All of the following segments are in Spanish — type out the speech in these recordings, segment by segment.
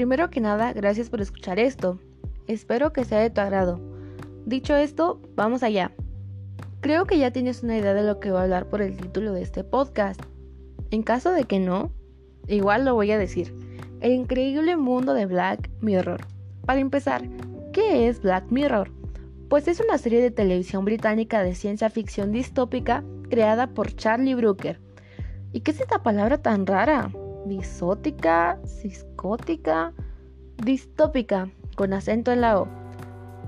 Primero que nada, gracias por escuchar esto. Espero que sea de tu agrado. Dicho esto, vamos allá. Creo que ya tienes una idea de lo que voy a hablar por el título de este podcast. En caso de que no, igual lo voy a decir. El increíble mundo de Black Mirror. Para empezar, ¿qué es Black Mirror? Pues es una serie de televisión británica de ciencia ficción distópica creada por Charlie Brooker. ¿Y qué es esta palabra tan rara? Disótica, ciscótica, distópica, con acento en la O.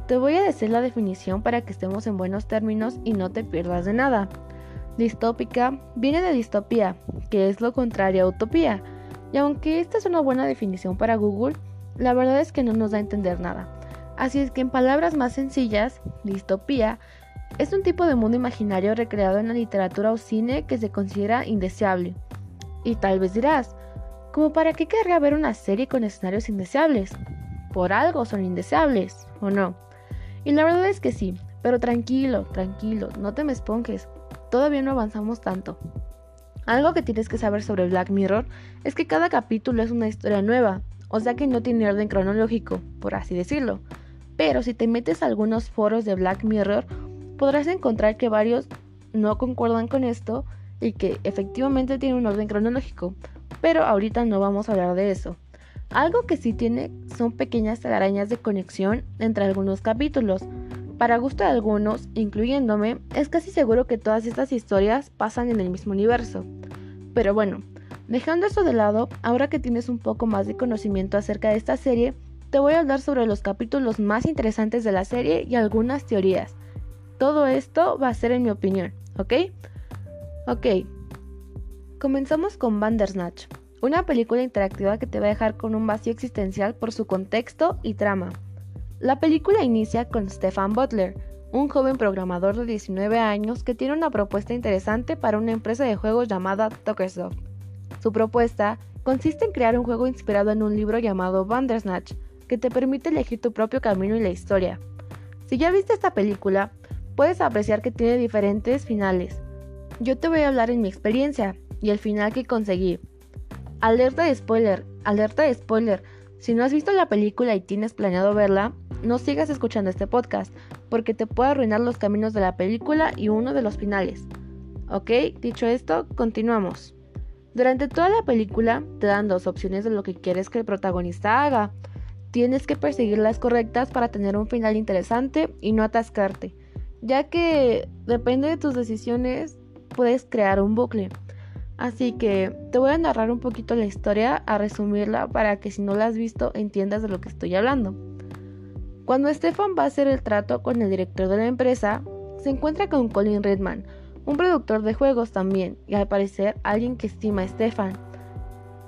Te voy a decir la definición para que estemos en buenos términos y no te pierdas de nada. Distópica viene de distopía, que es lo contrario a utopía, y aunque esta es una buena definición para Google, la verdad es que no nos da a entender nada. Así es que en palabras más sencillas, distopía es un tipo de mundo imaginario recreado en la literatura o cine que se considera indeseable. Y tal vez dirás, ¿como para qué querría ver una serie con escenarios indeseables? Por algo son indeseables, ¿o no? Y la verdad es que sí, pero tranquilo, tranquilo, no te me esponjes, todavía no avanzamos tanto. Algo que tienes que saber sobre Black Mirror es que cada capítulo es una historia nueva, o sea que no tiene orden cronológico, por así decirlo. Pero si te metes a algunos foros de Black Mirror, podrás encontrar que varios no concuerdan con esto y que efectivamente tiene un orden cronológico, pero ahorita no vamos a hablar de eso. Algo que sí tiene son pequeñas telarañas de conexión entre algunos capítulos. Para gusto de algunos, incluyéndome, es casi seguro que todas estas historias pasan en el mismo universo. Pero bueno, dejando eso de lado, ahora que tienes un poco más de conocimiento acerca de esta serie, te voy a hablar sobre los capítulos más interesantes de la serie y algunas teorías. Todo esto va a ser en mi opinión, ¿ok? Ok. Comenzamos con Bandersnatch, una película interactiva que te va a dejar con un vacío existencial por su contexto y trama. La película inicia con Stefan Butler, un joven programador de 19 años que tiene una propuesta interesante para una empresa de juegos llamada Tokersoft. Su propuesta consiste en crear un juego inspirado en un libro llamado Bandersnatch, que te permite elegir tu propio camino y la historia. Si ya viste esta película, puedes apreciar que tiene diferentes finales. Yo te voy a hablar en mi experiencia y el final que conseguí. Alerta de spoiler, alerta de spoiler. Si no has visto la película y tienes planeado verla, no sigas escuchando este podcast, porque te puede arruinar los caminos de la película y uno de los finales. Ok, dicho esto, continuamos. Durante toda la película te dan dos opciones de lo que quieres que el protagonista haga. Tienes que perseguir las correctas para tener un final interesante y no atascarte, ya que depende de tus decisiones puedes crear un bucle. Así que te voy a narrar un poquito la historia, a resumirla para que si no la has visto entiendas de lo que estoy hablando. Cuando Stefan va a hacer el trato con el director de la empresa, se encuentra con Colin Redman, un productor de juegos también, y al parecer alguien que estima a Stefan.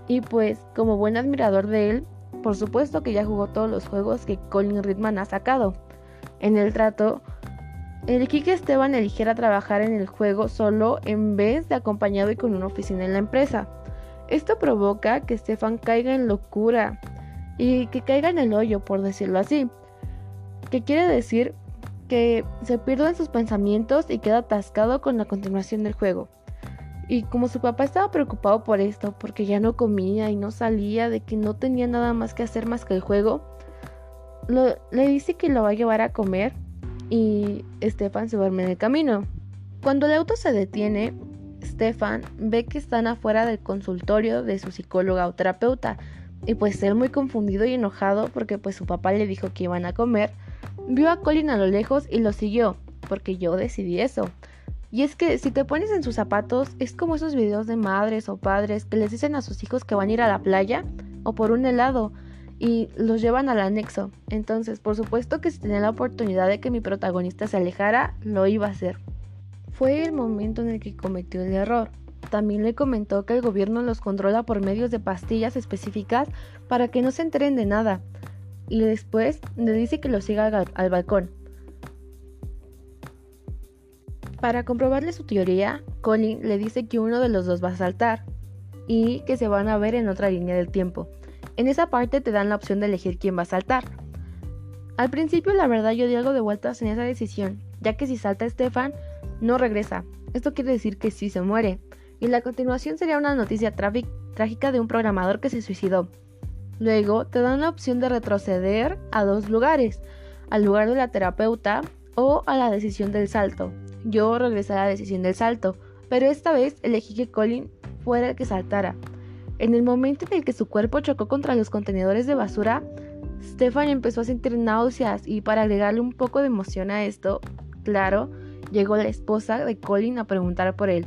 Y pues, como buen admirador de él, por supuesto que ya jugó todos los juegos que Colin Ridman ha sacado. En el trato, elegí que Esteban eligiera trabajar en el juego solo en vez de acompañado y con una oficina en la empresa. Esto provoca que Stefan caiga en locura y que caiga en el hoyo, por decirlo así. Que quiere decir que se pierde en sus pensamientos y queda atascado con la continuación del juego. Y como su papá estaba preocupado por esto, porque ya no comía y no salía, de que no tenía nada más que hacer más que el juego, le dice que lo va a llevar a comer y Stefan se duerme en el camino. Cuando el auto se detiene, Stefan ve que están afuera del consultorio de su psicóloga o terapeuta y pues él muy confundido y enojado porque pues su papá le dijo que iban a comer, vio a Colin a lo lejos y lo siguió, porque yo decidí eso. Y es que si te pones en sus zapatos, es como esos videos de madres o padres que les dicen a sus hijos que van a ir a la playa o por un helado y los llevan al anexo. Entonces, por supuesto que si tenía la oportunidad de que mi protagonista se alejara, lo iba a hacer. Fue el momento en el que cometió el error. También le comentó que el gobierno los controla por medios de pastillas específicas para que no se enteren de nada. Y después le dice que lo siga al, al balcón. Para comprobarle su teoría, Colin le dice que uno de los dos va a saltar y que se van a ver en otra línea del tiempo. En esa parte te dan la opción de elegir quién va a saltar. Al principio la verdad yo di algo de vueltas en esa decisión, ya que si salta Stefan, no regresa. Esto quiere decir que sí se muere. Y la continuación sería una noticia trágica de un programador que se suicidó. Luego te dan la opción de retroceder a dos lugares, al lugar de la terapeuta o a la decisión del salto. Yo regresé a la decisión del salto, pero esta vez elegí que Colin fuera el que saltara. En el momento en el que su cuerpo chocó contra los contenedores de basura, Stefan empezó a sentir náuseas y para agregarle un poco de emoción a esto, claro, llegó la esposa de Colin a preguntar por él.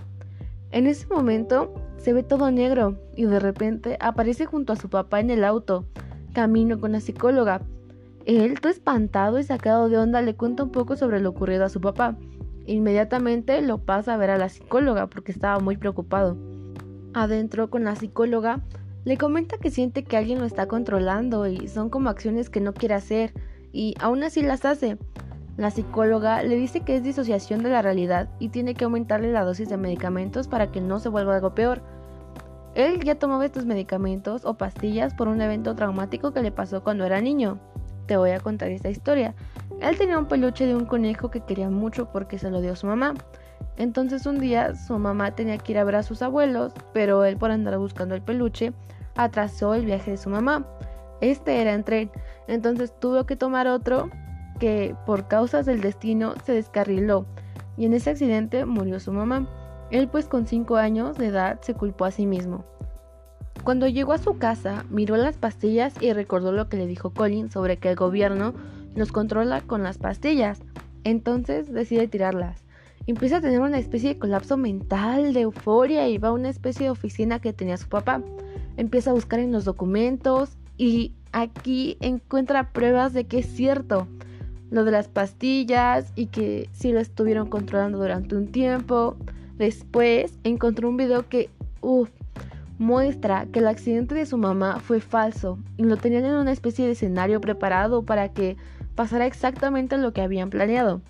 En ese momento se ve todo negro y de repente aparece junto a su papá en el auto, camino con la psicóloga. Él, todo espantado y sacado de onda, le cuenta un poco sobre lo ocurrido a su papá. Inmediatamente lo pasa a ver a la psicóloga porque estaba muy preocupado. Adentro con la psicóloga, le comenta que siente que alguien lo está controlando y son como acciones que no quiere hacer y aún así las hace. La psicóloga le dice que es disociación de la realidad y tiene que aumentarle la dosis de medicamentos para que no se vuelva algo peor. Él ya tomaba estos medicamentos o pastillas por un evento traumático que le pasó cuando era niño. Te voy a contar esta historia. Él tenía un peluche de un conejo que quería mucho porque se lo dio su mamá. Entonces un día su mamá tenía que ir a ver a sus abuelos, pero él por andar buscando el peluche atrasó el viaje de su mamá. Este era en tren, entonces tuvo que tomar otro que por causas del destino se descarriló y en ese accidente murió su mamá. Él pues con 5 años de edad se culpó a sí mismo. Cuando llegó a su casa, miró las pastillas y recordó lo que le dijo Colin sobre que el gobierno nos controla con las pastillas. Entonces decide tirarlas. Empieza a tener una especie de colapso mental, de euforia y va a una especie de oficina que tenía su papá. Empieza a buscar en los documentos y aquí encuentra pruebas de que es cierto lo de las pastillas y que sí lo estuvieron controlando durante un tiempo. Después encontró un video que muestra que el accidente de su mamá fue falso y lo tenían en una especie de escenario preparado para que pasara exactamente lo que habían planeado.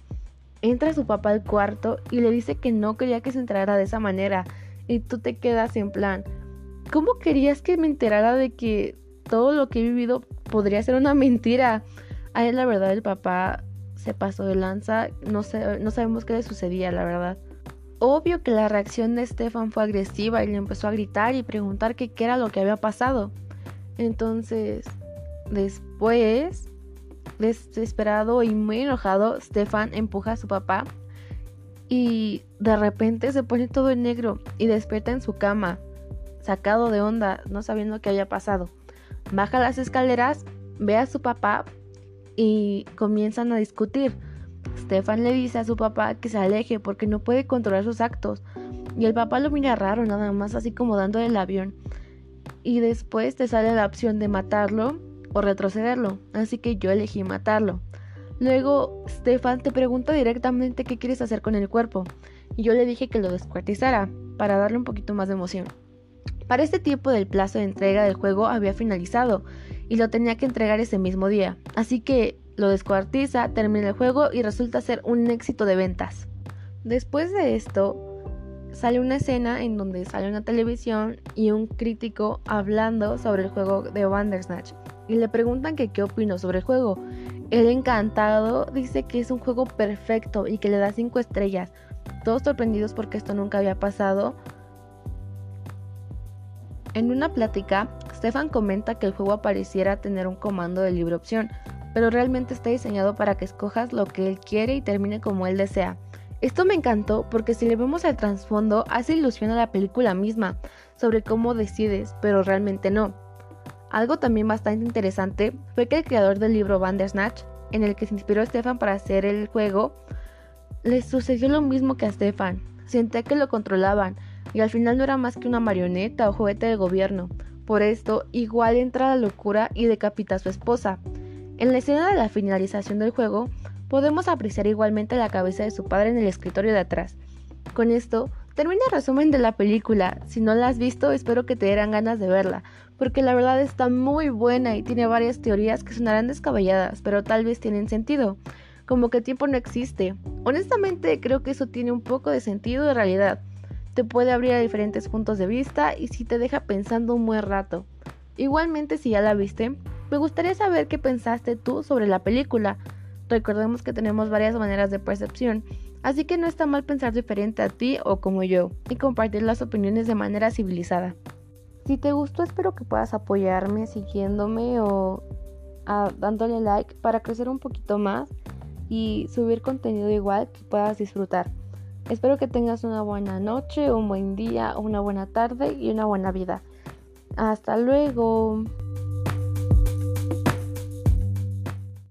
Entra su papá al cuarto y le dice que no quería que se enterara de esa manera y tú te quedas en plan, ¿cómo querías que me enterara de que todo lo que he vivido podría ser una mentira? A él la verdad el papá se pasó de lanza, no, sé, no sabemos qué le sucedía, la verdad. Obvio que la reacción de Stefan fue agresiva y le empezó a gritar y preguntar qué era lo que había pasado. Entonces, después, desesperado y muy enojado, Stefan empuja a su papá y de repente se pone todo en negro y despierta en su cama, sacado de onda, no sabiendo qué había pasado. Baja las escaleras, ve a su papá y comienzan a discutir. Stefan le dice a su papá que se aleje porque no puede controlar sus actos. Y el papá lo mira raro, nada más así como dando el avión. Y después te sale la opción de matarlo o retrocederlo. Así que yo elegí matarlo. Luego Stefan te pregunta directamente qué quieres hacer con el cuerpo. Y yo le dije que lo descuartizara para darle un poquito más de emoción. Para este tiempo del plazo de entrega del juego había finalizado y lo tenía que entregar ese mismo día. Así que lo descuartiza, termina el juego y resulta ser un éxito de ventas. Después de esto, sale una escena en donde sale una televisión y un crítico hablando sobre el juego de Bandersnatch y le preguntan que qué opino sobre el juego. Él encantado dice que es un juego perfecto y que le da 5 estrellas. Todos sorprendidos porque esto nunca había pasado. En una plática, Stefan comenta que el juego pareciera tener un comando de libre opción, pero realmente está diseñado para que escojas lo que él quiere y termine como él desea. Esto me encantó porque si le vemos al trasfondo hace ilusión a la película misma sobre cómo decides, pero realmente no. Algo también bastante interesante fue que el creador del libro Bandersnatch, en el que se inspiró Stefan para hacer el juego, le sucedió lo mismo que a Stefan. Sentía que lo controlaban y al final no era más que una marioneta o juguete del gobierno. Por esto, igual entra la locura y decapita a su esposa. En la escena de la finalización del juego, podemos apreciar igualmente la cabeza de su padre en el escritorio de atrás. Con esto, termina el resumen de la película. Si no la has visto, espero que te dieran ganas de verla, porque la verdad está muy buena y tiene varias teorías que sonarán descabelladas, pero tal vez tienen sentido. Como que tiempo no existe. Honestamente, creo que eso tiene un poco de sentido de realidad te puede abrir a diferentes puntos de vista y si te deja pensando un buen rato. Igualmente si ya la viste, me gustaría saber qué pensaste tú sobre la película. Recordemos que tenemos varias maneras de percepción, así que no está mal pensar diferente a ti o como yo y compartir las opiniones de manera civilizada. Si te gustó, espero que puedas apoyarme siguiéndome o dándole like para crecer un poquito más y subir contenido igual que puedas disfrutar. Espero que tengas una buena noche, un buen día, una buena tarde y una buena vida. Hasta luego.